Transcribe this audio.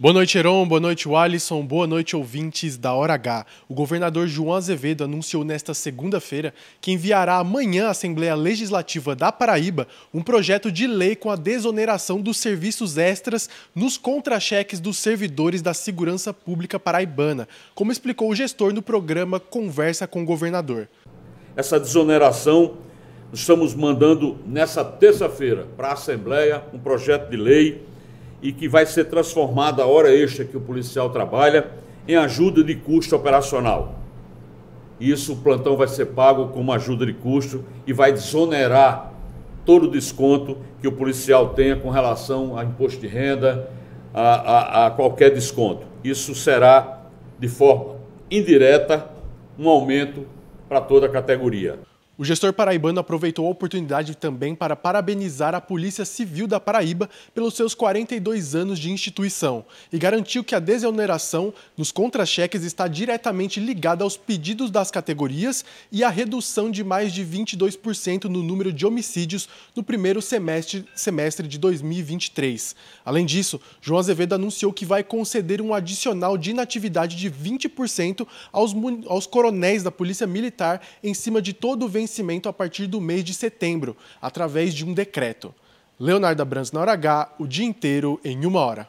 Boa noite, Heron. Boa noite, Alisson. Boa noite, ouvintes da Hora H. O governador João Azevedo anunciou nesta segunda-feira que enviará amanhã à Assembleia Legislativa da Paraíba um projeto de lei com a desoneração dos serviços extras nos contra-cheques dos servidores da segurança pública paraibana, como explicou o gestor no programa Conversa com o Governador. Essa desoneração estamos mandando nessa terça-feira para a Assembleia um projeto de lei e que vai ser transformada a hora extra que o policial trabalha em ajuda de custo operacional. Isso o plantão vai ser pago como ajuda de custo e vai desonerar todo o desconto que o policial tenha com relação a imposto de renda, a, a, a qualquer desconto. Isso será, de forma indireta, um aumento para toda a categoria. O gestor paraibano aproveitou a oportunidade também para parabenizar a Polícia Civil da Paraíba pelos seus 42 anos de instituição e garantiu que a desoneração nos contra-cheques está diretamente ligada aos pedidos das categorias e à redução de mais de 22% no número de homicídios no primeiro semestre, semestre de 2023. Além disso, João Azevedo anunciou que vai conceder um adicional de inatividade de 20% aos, aos coronéis da Polícia Militar em cima de todo o vencimento a partir do mês de setembro, através de um decreto. Leonardo Abrantes na hora H, o dia inteiro em uma hora.